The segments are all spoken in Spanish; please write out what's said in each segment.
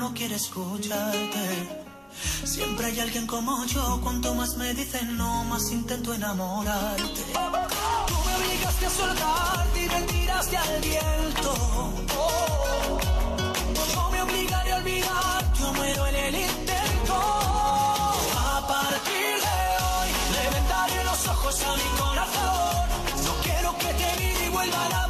la no quiere escucharte. Siempre hay alguien como yo, cuanto más me dicen no, más intento enamorarte. Tú me obligaste a soltarte y me tiraste al viento. Yo me obligaré a olvidar, yo muero en el intento. A partir de hoy, le vendaré los ojos a mi corazón. No quiero que te mire y vuelva a enamorarse.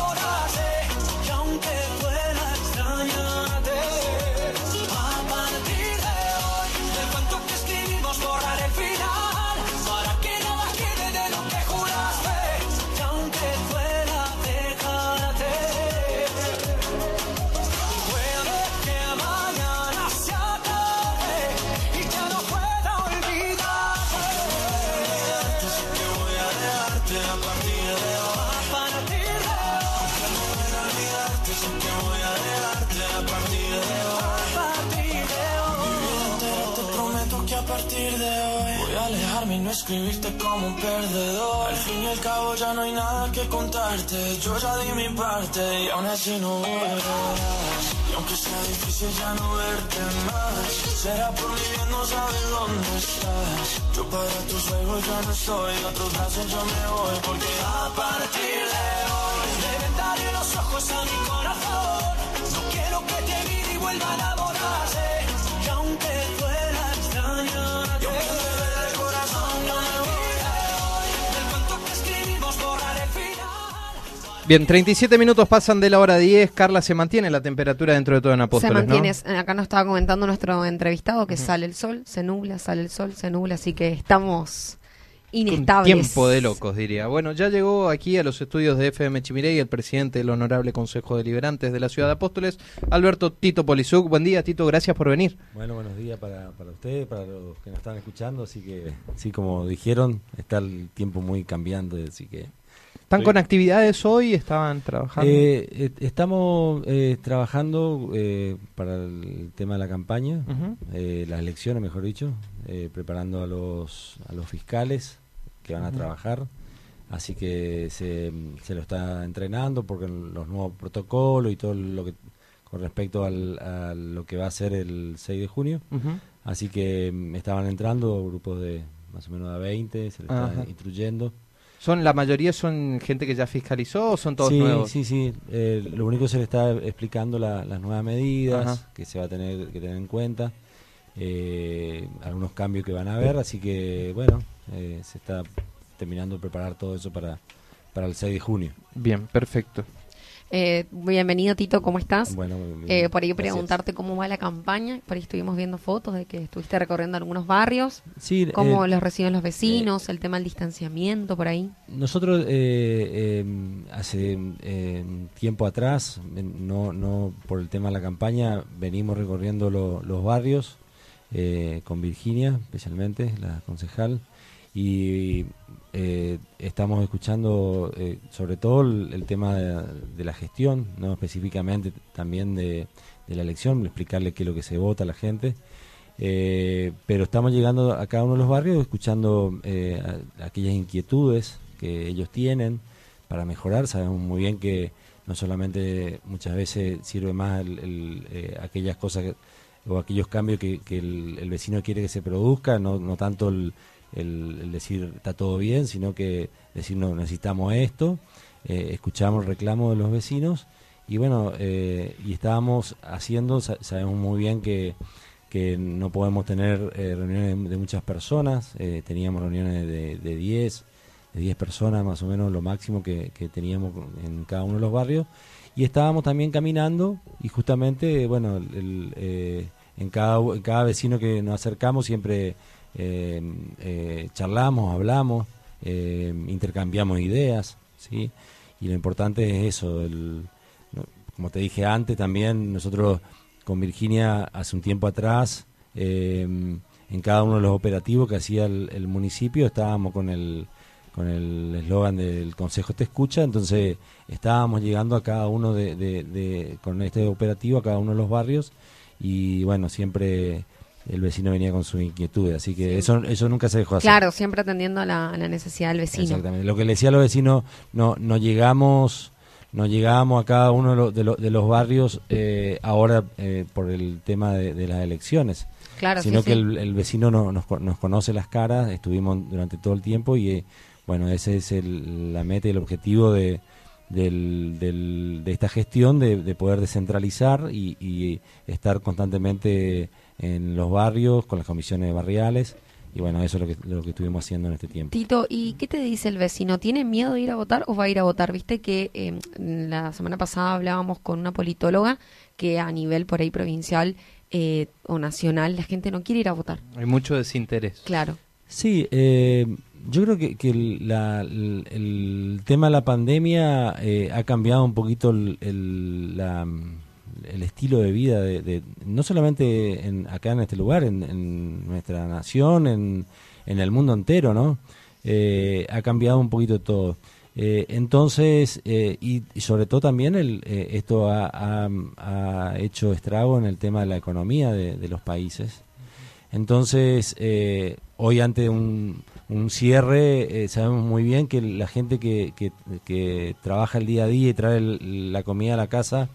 Escribirte como un perdedor. Al fin y al cabo ya no hay nada que contarte. Yo ya di mi parte y aún así no volverás. Y aunque sea difícil ya no verte más, será por mi bien no sabes dónde estás. Yo para tus juegos ya no estoy, a otros brazos yo me voy porque a partir de hoy le vendaré los ojos a mi corazón. No quiero que te mire y vuelva a enamorarse. Bien, 37 minutos pasan de la hora 10. Carla, ¿se mantiene la temperatura dentro de todo en Apóstoles, Se mantiene, no? acá nos estaba comentando nuestro entrevistado que sale el sol, se nubla, sale el sol, se nubla, así que estamos Un inestables. tiempo de locos, diría. Bueno, ya llegó aquí a los estudios de FM Chimiray el presidente del Honorable Consejo Deliberantes de la Ciudad de Apóstoles, Alberto Tito Polizuc. Buen día, Tito, gracias por venir. Bueno, buenos días para, para ustedes, para los que nos están escuchando. Así que, sí, como dijeron, está el tiempo muy cambiante, así que... ¿Están Sí. con actividades hoy? ¿Estaban trabajando? Eh, estamos eh, trabajando eh, para el tema de la campaña, eh, las elecciones, mejor dicho, eh, preparando a los, a los fiscales que van a trabajar. Así que se, se lo está entrenando porque los nuevos protocolos y todo lo que con respecto al, a lo que va a ser el 6 de junio. Así que mm, estaban entrando grupos de más o menos a 20, se les está instruyendo. ¿Son, ¿La mayoría son gente que ya fiscalizó o son todos sí, nuevos? Sí, sí, eh, lo único se le está explicando la- las nuevas medidas Ajá. que se va a tener que tener en cuenta, eh, algunos cambios que van a haber, así que bueno, eh, se está terminando de preparar todo eso para, para el 6 de junio. Bien, perfecto. Eh, bienvenido Tito, ¿cómo estás? Bueno, Eh, por ahí gracias. preguntarte cómo va la campaña, por ahí estuvimos viendo fotos de que estuviste recorriendo algunos barrios, Sí, cómo eh, los reciben los vecinos, el tema del distanciamiento, por ahí. Nosotros eh, eh, hace eh, tiempo atrás, eh, no, no por el tema de la campaña, venimos recorriendo lo- los barrios eh, con Virginia, especialmente, la concejal, y eh, estamos escuchando eh, sobre todo el, el tema de, la gestión, no específicamente también de, la elección, explicarle qué es lo que se vota a la gente. Eh, pero estamos llegando a cada uno de los barrios escuchando eh, a- aquellas inquietudes que ellos tienen para mejorar. Sabemos muy bien que no solamente muchas veces sirve más el- el, eh, aquellas cosas o aquellos cambios que, el vecino quiere que se produzca, no, no tanto el, el- el decir está todo bien, sino que decir no necesitamos esto, eh, escuchamos reclamos de los vecinos y bueno, eh, y estábamos haciendo, sa- sabemos muy bien que que no podemos tener eh, reuniones de, muchas personas, teníamos reuniones de, de 10, de 10 personas más o menos, lo máximo que, teníamos en cada uno de los barrios, y estábamos también caminando y justamente, bueno, el- en, cada, en cada vecino que nos acercamos siempre charlamos, hablamos, eh, intercambiamos ideas, ¿sí? Y lo importante es eso, como te dije antes, también nosotros con Virginia hace un tiempo atrás, eh, en cada uno de los operativos que hacía el, municipio, estábamos con el con el eslogan del Consejo Te Escucha, entonces estábamos llegando a cada uno de- con este operativo, a cada uno de los barrios, y bueno, siempre el vecino venía con sus inquietudes, así que eso, eso nunca se dejó hacer. Claro, siempre atendiendo a la, a la necesidad del vecino. Exactamente. Lo que le decía a los vecinos, no, no llegamos, no llegábamos a cada uno de, los- de, los- de los barrios eh, ahora eh, por el tema de, de las elecciones, Claro, sino sí, que sí. El, el vecino no- nos, nos conoce las caras, estuvimos durante todo el tiempo y eh, bueno, ese es el, la meta y el objetivo de, del- del- de esta gestión, de, de poder descentralizar y, y estar constantemente en los barrios con las comisiones barriales y bueno, eso es lo que, lo que estuvimos haciendo en este tiempo. Tito, ¿y qué te dice el vecino? ¿Tiene miedo de ir a votar o va a ir a votar? Viste que eh, la semana pasada hablábamos con una politóloga que a nivel por ahí provincial eh, o nacional la gente no quiere ir a votar. Hay mucho desinterés. Claro. Sí, eh, yo creo que, que el, la- el- el tema de la pandemia eh, ha cambiado un poquito el, el- la- el estilo de vida, de, no solamente en, acá en este lugar, en, nuestra nación, en, en el mundo entero, ¿no? Eh, ha cambiado un poquito todo. Eh, entonces, eh, y, sobre todo también el, esto ha, ha- hecho estrago en el tema de la economía de, los países. Entonces, hoy ante un, un cierre, sabemos muy bien que la gente que, que, que trabaja el día a día y trae el- la comida a la casa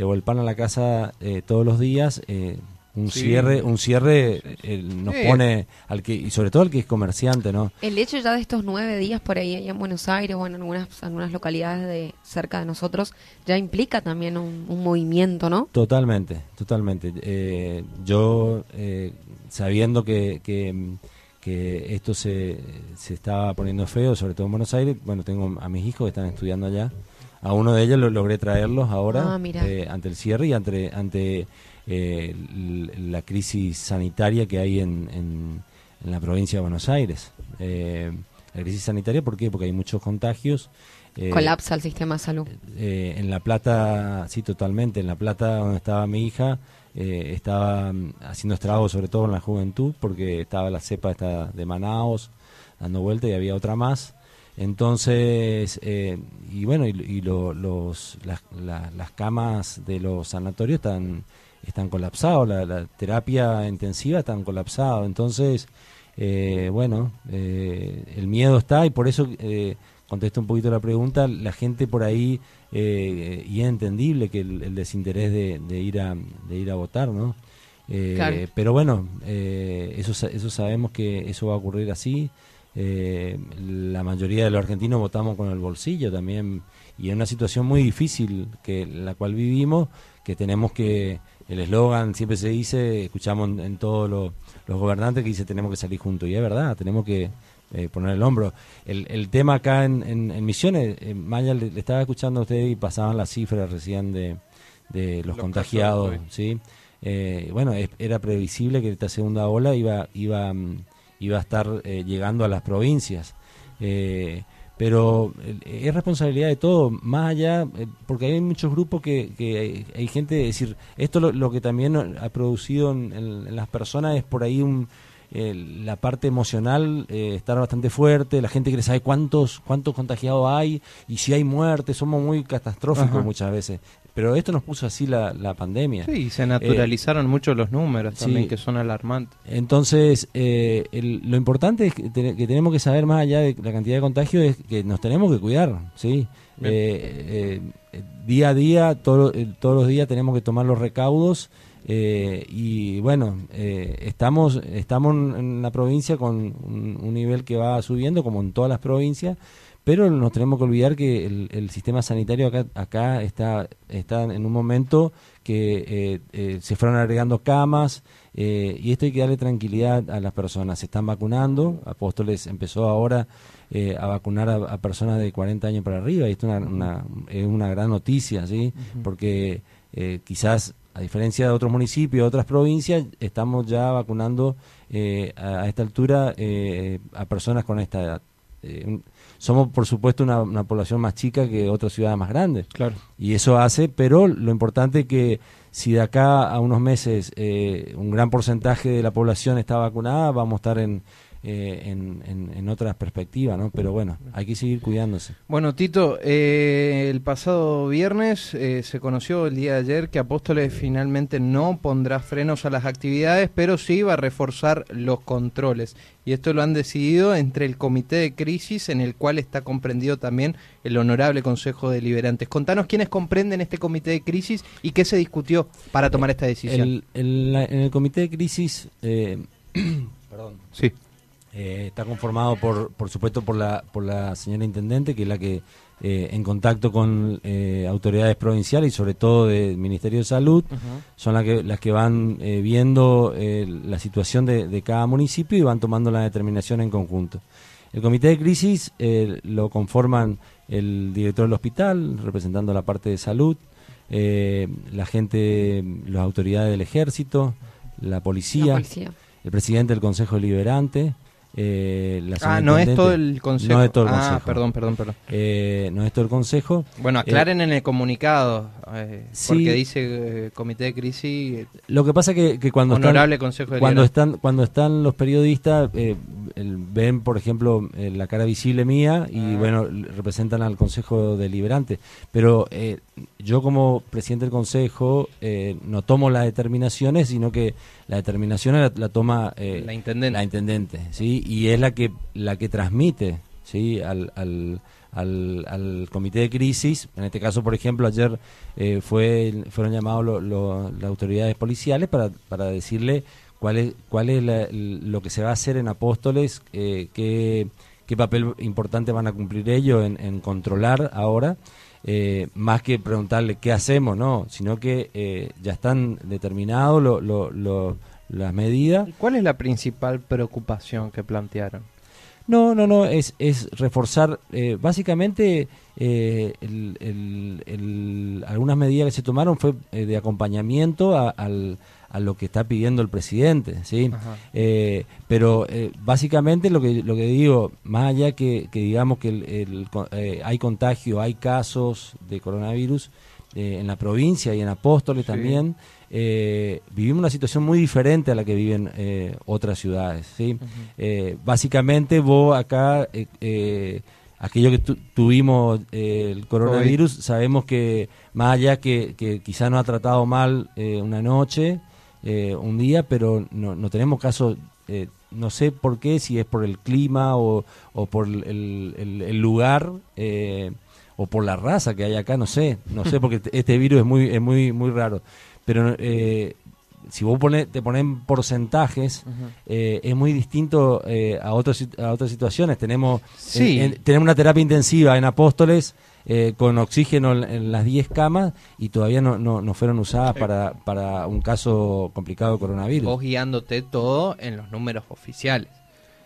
o el pan a la casa eh, todos los días, eh, un Sí. cierre, un cierre eh, nos Sí. pone al que y sobre todo al que es comerciante, ¿no? El hecho ya de estos nueve días por ahí allá en Buenos Aires o en algunas, algunas localidades de cerca de nosotros ya implica también un, un movimiento, ¿no? Totalmente, totalmente. Eh, yo, eh, sabiendo que, que, que esto se, se estaba poniendo feo, sobre todo en Buenos Aires, bueno, tengo a mis hijos que están estudiando allá. A uno de ellos lo logré traerlos ahora Ah, eh, ante el cierre y ante, ante eh, la crisis sanitaria que hay en, en, en la provincia de Buenos Aires. Eh, la crisis sanitaria, ¿por qué? Porque hay muchos contagios. Colapsa el sistema de salud. en La Plata, sí, totalmente. En La Plata, donde estaba mi hija, estaba mm, haciendo estragos, sobre todo en la juventud, porque estaba la cepa esta de Manaos dando vuelta y había otra más. Entonces, eh, y bueno, y, y lo- los, las, la- las camas de los sanatorios están, están colapsados, la, la terapia intensiva están colapsados. Entonces, eh, bueno, eh, el miedo está y por eso eh, contesto un poquito la pregunta, la gente por ahí, eh, y es entendible que el, el desinterés de, de ir a, de ir a votar, ¿no? Eh, Claro. Pero bueno, eh, eso, eso sabemos que eso va a ocurrir así. Eh, la mayoría de los argentinos votamos con el bolsillo también y en una situación muy difícil que la cual vivimos, que tenemos que, el eslogan siempre se dice, escuchamos en, en todos los, los gobernantes que dice tenemos que salir juntos y es verdad, tenemos que eh, poner el hombro. El, el tema acá en, en- en Misiones, eh, Maya le, le estaba escuchando a usted y pasaban las cifras recién de, de los, Los contagiados, casos, ¿sí? Eh, bueno, es- era previsible que esta segunda ola iba, iba, mm, iba a estar eh, llegando a las provincias. Eh, pero eh, es responsabilidad de todo, más allá, eh, porque hay muchos grupos que, que hay, gente, es decir, esto lo, lo que también ha producido en- en las personas es por ahí un, eh, la parte emocional eh, estar bastante fuerte, la gente quiere saber cuántos cuántos contagiados hay y si hay muertes, somos muy catastróficos Ajá. muchas veces. Pero esto nos puso así la, la pandemia. Sí, se naturalizaron mucho los números también, sí. que son alarmantes. Entonces, eh, el- lo importante es que, te- que tenemos que saber más allá de la cantidad de contagios es que nos tenemos que cuidar, ¿sí? Eh, eh, día a día, todo- eh, todos los días tenemos que tomar los recaudos eh, y bueno, eh, estamos estamos en la provincia con un, un nivel que va subiendo como en todas las provincias, pero nos tenemos que olvidar que el, el sistema sanitario acá, acá está, está en un momento que eh, eh, se fueron agregando camas eh, y esto hay que darle tranquilidad a las personas. Se están vacunando, Apóstoles empezó ahora eh, a vacunar a, a personas de 40 años para arriba y esto es una, una- es una gran noticia, ¿sí? Porque eh, quizás a diferencia de otros municipios, otras provincias, estamos ya vacunando eh, a, a esta altura eh, a personas con esta edad. Eh, somos, por supuesto, una, una población más chica que otras ciudades más grandes. Claro. Y eso hace, pero lo importante es que si de acá a unos meses eh, un gran porcentaje de la población está vacunada, vamos a estar en, eh, en, en, en otras perspectivas, ¿no? Pero bueno, hay que seguir cuidándose. Bueno, Tito, eh, el pasado viernes eh, se conoció el día de ayer que Apóstoles finalmente no pondrá frenos a las actividades, pero sí va a reforzar los controles. Y esto lo han decidido entre el Comité de Crisis, en el cual está comprendido también el Honorable Consejo de Liberantes. Contanos quiénes comprenden este Comité de Crisis y qué se discutió para tomar esta decisión. El, el- la- en el Comité de Crisis, eh, perdón, Sí. Eh, está conformado por, por supuesto, por la, por la señora intendente, que es la que, eh, en contacto con eh, autoridades provinciales y sobre todo del Ministerio de Salud, son las que, las que van viendo la situación de, de cada municipio y van tomando la determinación en conjunto. El comité de crisis lo conforman el director del hospital, representando la parte de salud, la gente, las autoridades del ejército, la policía, La policía. el presidente del Consejo Deliberante. Eh, la Ah, no es todo el Consejo. No es todo el ah, Consejo. perdón, perdón, perdón. Eh, no es todo el Consejo. Bueno, aclaren en el comunicado, eh, Sí. porque dice eh, Comité de Crisis, Lo que pasa que, que cuando Honorable están, Consejo de cuando están cuando están los periodistas eh, el- ven por ejemplo eh, la cara visible mía y Ah. bueno representan al Consejo Deliberante pero eh, yo como presidente del Consejo eh, no tomo las determinaciones sino que la determinación la, la toma eh, La intendente. la intendente sí y es la que la que transmite sí al, al al, al comité de crisis, en este caso, por ejemplo, ayer eh, fue, fueron llamados lo- las autoridades policiales para, para decirle cuál es, cuál es la- lo que se va a hacer en Apóstoles, eh, qué, qué papel importante van a cumplir ellos en, controlar ahora, eh, más que preguntarle qué hacemos, no, sino que eh, ya están determinados lo- las medidas. ¿Y ¿Cuál es la principal preocupación que plantearon? No, no, no, es, es reforzar eh, básicamente eh, el- el- el- algunas medidas que se tomaron fue eh, de acompañamiento a, al- a lo que está pidiendo el presidente, ¿sí? Eh, pero eh, básicamente lo que, lo que digo, más allá que, que digamos que el- el co- eh, hay contagio, hay casos de coronavirus eh, en la provincia y en Apóstoles Sí. también, eh, vivimos una situación muy diferente a la que viven eh, otras ciudades. ¿sí? Eh, básicamente vos acá, aquello que tu- tuvimos eh, el coronavirus, sabemos que más allá que, que quizá no ha tratado mal una noche, un día, pero no, no tenemos casos, eh, no sé por qué, si es por el clima o, o por el, el- el lugar. eh, o por la raza que hay acá, no sé, no sé, porque este- virus es muy, es muy, muy raro. Pero eh, si vos pone, te pones en porcentajes, eh, es muy distinto eh, a, otras sit- a otras situaciones. Tenemos, Sí. en- en- tenemos una terapia intensiva en Apóstoles eh, con oxígeno en, en las 10 camas y todavía no, no, no fueron usadas para, para un caso complicado de coronavirus. Vos guiándote todo en los números oficiales.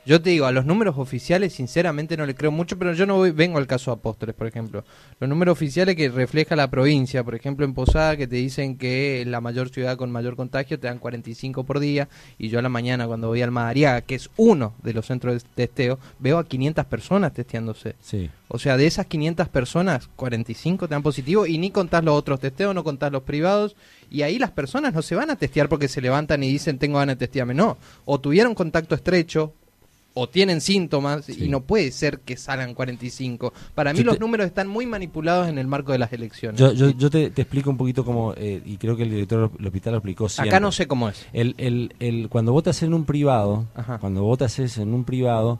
Yo te digo, a los números oficiales sinceramente no le creo mucho, pero yo no voy- vengo al caso de Apóstoles, por ejemplo. Los números oficiales que refleja la provincia, por ejemplo en Posada, que te dicen que la mayor ciudad con mayor contagio, te dan 45 por día, y yo a la mañana cuando voy al Madariaga, que es uno de los centros de testeo, veo a 500 personas testeándose. Sí. O sea, de esas 500 personas, 45 te dan positivo y ni contás los otros testeos, no contás los privados. Y ahí las personas no se van a testear porque se levantan y dicen tengo ganas de testearme. No, o tuvieron contacto estrecho o tienen síntomas Sí. y no puede ser que salgan 45. Para mí Yo los te- números están muy manipulados en el marco de las elecciones. Yo, yo, yo te, te explico un poquito cómo, eh, y creo que el director del hospital lo explicó siempre. Acá no sé cómo es. El, el, el, cuando votas en un privado, Ajá. cuando votas en un privado,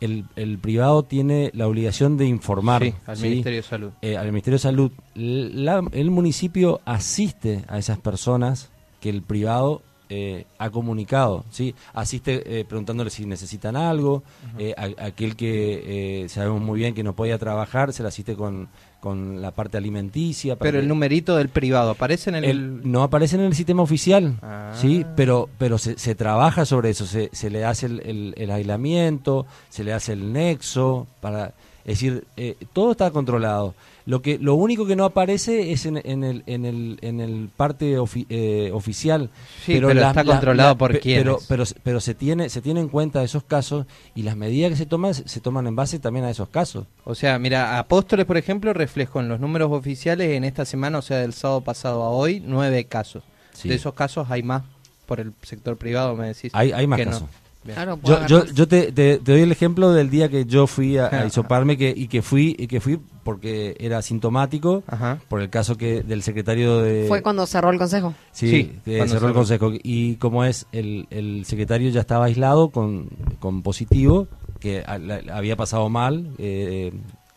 el, el privado tiene la obligación de informar Sí, al ¿sí? Ministerio de Salud. Eh, al Ministerio de Salud. La- el municipio asiste a esas personas que el privado eh, ha comunicado, ¿sí? Asiste eh, preguntándole si necesitan algo, eh, a- aquel que eh, sabemos muy bien que no podía trabajar, se le asiste con, con la parte alimenticia. para Pero el numerito del privado aparece en el... el- no aparece en el sistema oficial, Ah. sí, pero pero se, se trabaja sobre eso, se, se le hace el, el- el aislamiento, se le hace el nexo para, es decir, eh, todo está controlado. Lo que lo único que no aparece es en, en el en el en el parte ofi- eh, oficial. Sí, pero está controlado por quiénes. Pero pero pero se tiene se tiene en cuenta esos casos y las medidas que se toman se, toman en base también a esos casos. O sea, mira, Apóstoles, por ejemplo, reflejó en los números oficiales en esta semana, o sea, del sábado pasado a hoy, nueve casos. Sí. De esos casos hay más por el sector privado, me decís. Hay hay más que no. Claro, Yo, te, te- te doy el ejemplo del día que yo fui a, que, y que fui y que fui porque era sintomático Ajá. por el caso que del secretario de Fue cuando cerró el consejo. sí, Sí, cuando cerró el consejo. Y como es el, el secretario ya estaba aislado con, con positivo que a- la- había pasado mal eh,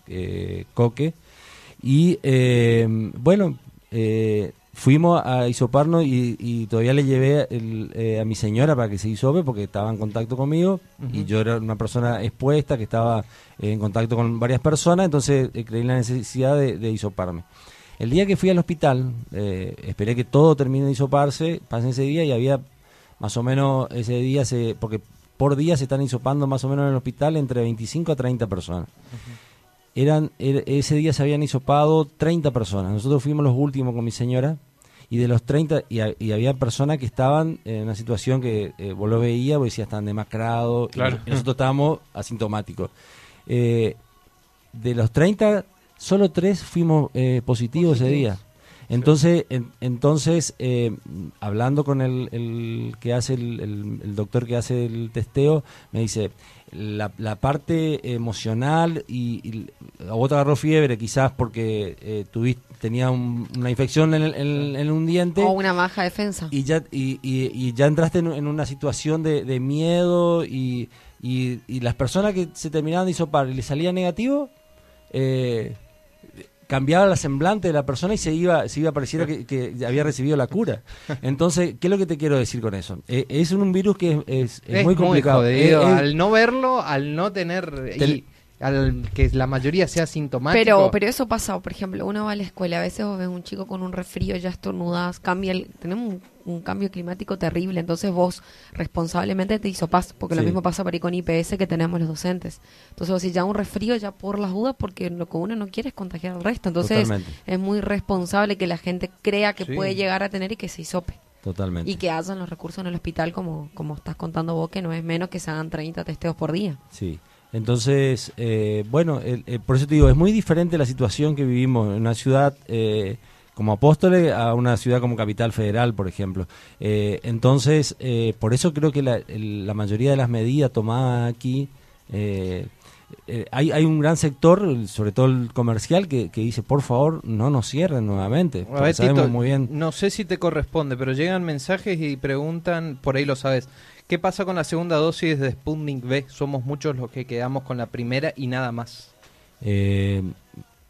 eh, Coque. Y eh, bueno eh, fuimos a hisoparnos y, y todavía le llevé el, eh, a mi señora para que se hisope porque estaba en contacto conmigo y yo era una persona expuesta que estaba eh, en contacto con varias personas, entonces eh, creí la necesidad de, de hisoparme. El día que fui al hospital, eh, esperé que todo termine de hisoparse, pasé ese día y había más o menos ese día, se porque por día se están hisopando más o menos en el hospital entre 25 a 30 personas eran er- ese día se habían hisopado 30 personas. Nosotros fuimos los últimos con mi señora y de los 30 y, y había personas que estaban en una situación que eh, vos lo veías, vos decías están demacrados Claro. y nosotros estábamos asintomáticos. Eh, de los 30, solo tres fuimos eh, positivos ese día. Entonces, en- entonces eh, hablando con el, el que hace el, el- el doctor que hace el testeo, me dice la, la parte emocional y, y a vos te agarró fiebre quizás porque eh, tuviste tenía un- una infección en, el- en- en un diente O una baja defensa. y ya y, y- y ya entraste en, en una situación de, de miedo y, y- y las personas que se terminaban de hisopar y le salía negativo eh, cambiaba la semblante de la persona y se iba se iba pareciera que, que había recibido la cura entonces qué es lo que te quiero decir con eso Eh, es un virus que es, es- es Es muy complicado jodido. Eh, al no verlo, al no tener. Te- y al que la mayoría sea sintomático. Pero, pero eso pasa, por ejemplo, uno va a la escuela, a veces vos ves un chico con un resfrío, ya estornudas, cambia el, tenemos un, un cambio climático terrible, entonces vos responsablemente te hisopás, porque lo mismo pasa por ahí con IPS que tenemos los docentes. Entonces vos si ya un resfrío, ya por las dudas, porque lo que uno no quiere es contagiar al resto. Entonces Totalmente. es muy responsable que la gente crea que Sí. puede llegar a tener y que se hisope. totalmente Y que hayan los recursos en el hospital, como, como estás contando vos, que no es menos que se hagan 30 testeos por día. Sí. Entonces, eh, bueno, el- el- por eso te digo, es muy diferente la situación que vivimos en una ciudad eh, como Apóstoles a una ciudad como Capital Federal, por ejemplo. Eh, entonces, eh, por eso creo que la, el- la mayoría de las medidas tomadas aquí, eh, hay, hay un gran sector, sobre todo el comercial, que, que dice, por favor, no nos cierren nuevamente. A porque ver, sabemos Tito, muy bien. no sé si te corresponde, pero llegan mensajes y preguntan, por ahí lo sabes, ¿qué pasa con la segunda dosis de Sputnik V? Somos muchos los que quedamos con la primera y nada más. Eh,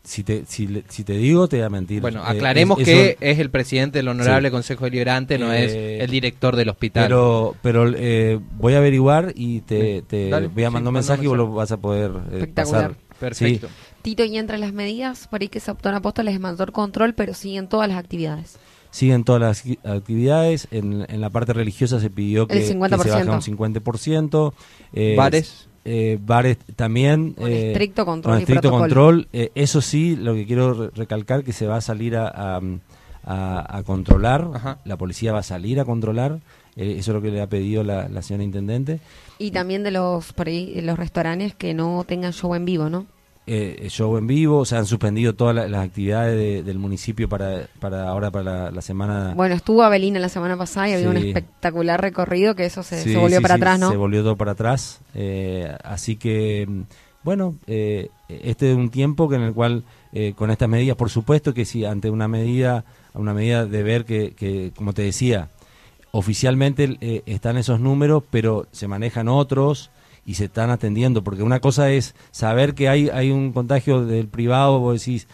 si, te, si, le- si te digo, te voy a mentir. Bueno, Eh, aclaremos es- que eso- es el presidente del Honorable Sí. Consejo Deliberante, no Eh, es el director del hospital. Pero, pero eh, voy a averiguar y te, Sí. te Dale, voy a sí, mandar un mensaje y vos lo vas a poder eh, Espectacular. pasar. Perfecto. Sí. Tito, y entre las medidas, por ahí que se optó en Apóstoles es mayor control, pero siguen todas las actividades. Siguen todas las acti- actividades. En, en la parte religiosa se pidió que, se 50%. baja un 50%. eh, Bares. Eh, bares también. Con eh, estricto control con estricto control. Eh, eso sí, lo que quiero re- recalcar que se va a salir a, a, a- a controlar. Ajá. La policía va a salir a controlar. eh, eso es lo que le ha pedido la, la señora intendente. Y también de los por ahí, de los restaurantes que no tengan show en vivo, ¿no? Eh, show en vivo, se han suspendido todas la- las actividades de- del municipio para, para ahora para la, la semana. Bueno, estuvo Abelina la semana pasada y había un espectacular recorrido que eso se, Sí, se volvió sí, para atrás, ¿no? Se volvió todo para atrás. eh, así que, mm, bueno, eh, este es un tiempo que en el cual, eh, con estas medidas, por supuesto que si ante una medida, una medida de ver que, que como te decía, oficialmente eh, están esos números, pero se manejan otros y se están atendiendo, porque una cosa es saber que hay, hay un contagio del privado, vos decís,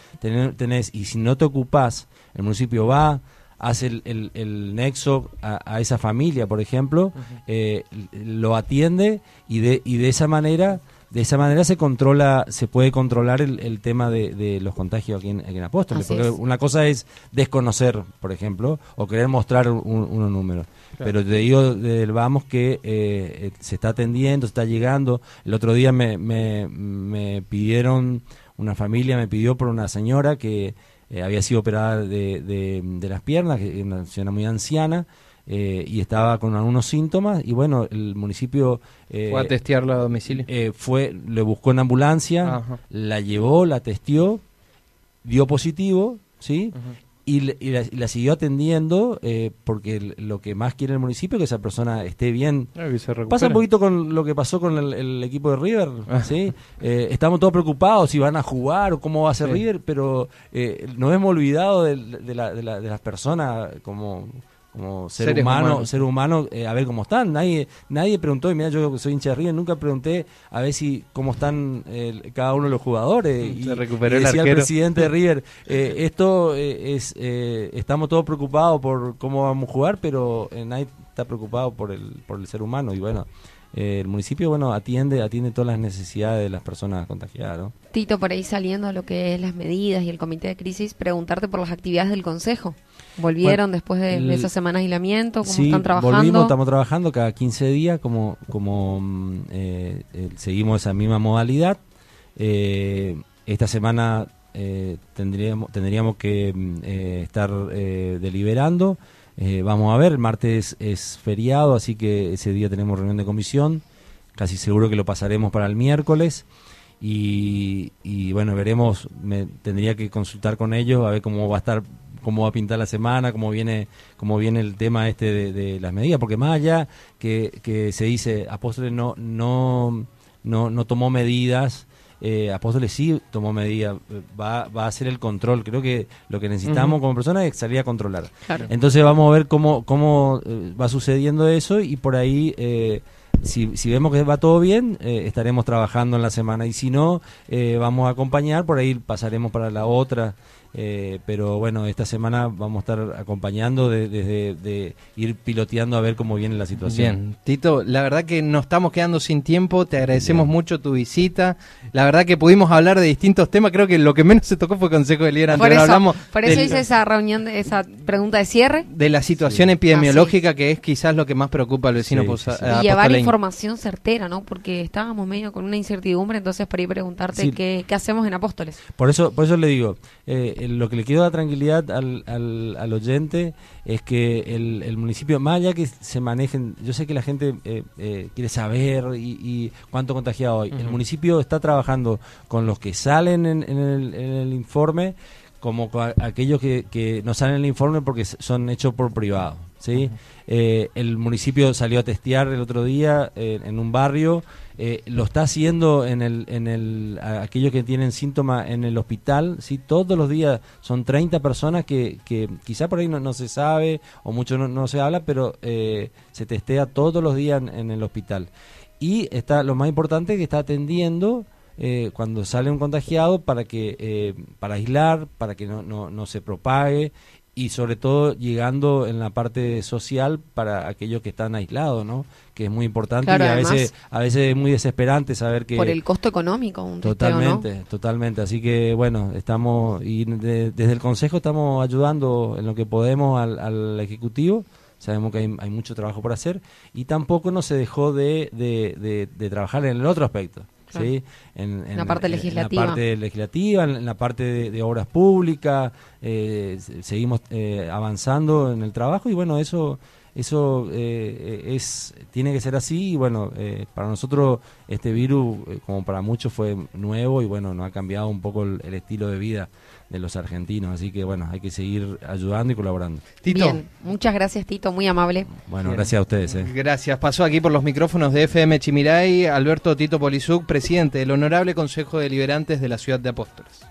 tenés, y si no te ocupás, el municipio va, hace el, el- el nexo a, a esa familia, por ejemplo, eh, lo atiende y de, y de esa manera de esa manera se controla se puede controlar el, el tema de, de los contagios aquí en, aquí en Apóstoles Así porque es. una cosa es desconocer por ejemplo o querer mostrar un, un número pero te digo del vamos que eh, eh, se está atendiendo se está llegando. El otro día me, me, me pidieron una familia me pidió por una señora que eh, había sido operada de, de, de las piernas que es una señora muy anciana eh, y estaba con algunos síntomas y bueno el municipio eh, Fue a testearlo a domicilio. eh, fue le buscó en ambulancia Ajá. la llevó la testió dio positivo sí y, la, y la siguió atendiendo eh, porque el- lo que más quiere el municipio es que esa persona esté bien Claro, que se recupere. Pasa un poquito con lo que pasó con el, el equipo de River, Ah. ¿sí? Eh, estamos todos preocupados si van a jugar o cómo va a ser Sí. River, pero eh, nos hemos olvidado de, de la- de la- de las personas como, como ser Seres humano, humanos. ser humano, eh, a ver cómo están. Nadie nadie preguntó, y mira, yo soy hincha de River, nunca pregunté a ver si cómo están eh, cada uno de los jugadores. Se y, recuperó y el decía arquero. presidente de River, eh, esto eh, es, eh, estamos todos preocupados por cómo vamos a jugar, pero eh, nadie está preocupado por el, por el ser humano y bueno, eh, el municipio bueno atiende atiende todas las necesidades de las personas contagiadas, ¿no? Tito, por ahí saliendo a lo que es las medidas y el comité de crisis, preguntarte por las actividades del Consejo. ¿Volvieron Bueno, después de, el- de esa semana de aislamiento? ¿Cómo Sí, están trabajando? volvimos, estamos trabajando cada 15 días como, como mm, eh, eh, seguimos esa misma modalidad. Eh, esta semana eh, tendríamos, tendríamos que mm, eh, estar eh, deliberando. Eh, vamos a ver, martes es feriado, así que ese día tenemos reunión de comisión. Casi seguro que lo pasaremos para el miércoles. Y, y bueno, veremos, me tendría que consultar con ellos a ver cómo va a estar, cómo va a pintar la semana, cómo viene, cómo viene el tema este de, de las medidas, porque más allá que, que se dice Apóstoles no, no, no, no tomó medidas, eh, Apóstoles sí tomó medidas, eh, va, va a hacer el control, creo que lo que necesitamos como personas es salir a controlar. Claro. Entonces vamos a ver cómo, cómo eh, va sucediendo eso y por ahí, eh, si, si vemos que va todo bien, eh, estaremos trabajando en la semana y si no, eh, vamos a acompañar, por ahí pasaremos para la otra. Eh, pero bueno, esta semana vamos a estar acompañando de- desde de, ir piloteando a ver cómo viene la situación. Bien, Tito, la verdad que nos estamos quedando sin tiempo, te agradecemos Bien. mucho tu visita, la verdad que pudimos hablar de distintos temas, creo que lo que menos se tocó fue Consejo de Líder Por anterior, eso, hablamos por eso del- hice esa reunión, de, esa pregunta de cierre. de la situación Sí. epidemiológica que es quizás lo que más preocupa al vecino Sí, posa- y llevar información certera, ¿no? Porque estábamos medio con una incertidumbre, entonces para ir preguntarte Sí. qué, qué hacemos en Apóstoles. Por eso, por eso le digo, eh, lo que le quiero dar tranquilidad al, al, al oyente es que el, el municipio, más allá que se manejen, yo sé que la gente eh, eh, quiere saber y, y cuánto contagiado hay. El municipio está trabajando con los que salen en, en el, en el informe, como con aquellos que, que no salen en el informe porque son hechos por privado. ¿Sí? Eh, el municipio salió a testear el otro día eh, en un barrio, eh, lo está haciendo en el, en el, aquellos que tienen síntomas en el hospital, ¿sí? todos los días son 30 personas que, que quizá por ahí no, no se sabe o mucho no, no se habla, pero eh, se testea todos los días en, en el hospital. Y está lo más importante que está atendiendo eh, cuando sale un contagiado para que para aislar, para que no, no, no se propague y sobre todo llegando en la parte social para aquellos que están aislados, ¿no? Que es muy importante Claro, y a además- veces a veces es muy desesperante saber que Por el costo económico, un testeo, ¿no? Totalmente, totalmente. Así que bueno, estamos y de- desde el Consejo estamos ayudando en lo que podemos al, al Ejecutivo. Sabemos que hay, hay mucho trabajo por hacer y tampoco no se dejó de, de- de- de trabajar en el otro aspecto. Claro. ¿sí? En, la parte legislativa. En la parte legislativa, en, la parte de, de obras públicas, eh, se- seguimos eh, avanzando en el trabajo y bueno, eso eso eh, es tiene que ser así y bueno, eh, para nosotros este virus, eh, como para muchos, fue nuevo y bueno, nos ha cambiado un poco el, el estilo de vida de los argentinos, así que bueno, hay que seguir ayudando y colaborando. Tito, Bien, muchas gracias Tito, muy amable. Bueno, Bien. gracias a ustedes. eh. Gracias. Pasó aquí por los micrófonos de FM Chimiray Alberto Tito Polizuc, presidente del Honorable Consejo de Liberantes de la Ciudad de Apóstoles.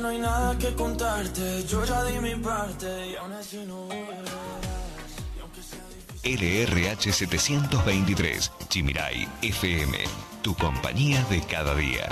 No hay nada que contarte. Yo ya di mi parte y aún así no. LRH 723, Chimirai FM, tu compañía de cada día.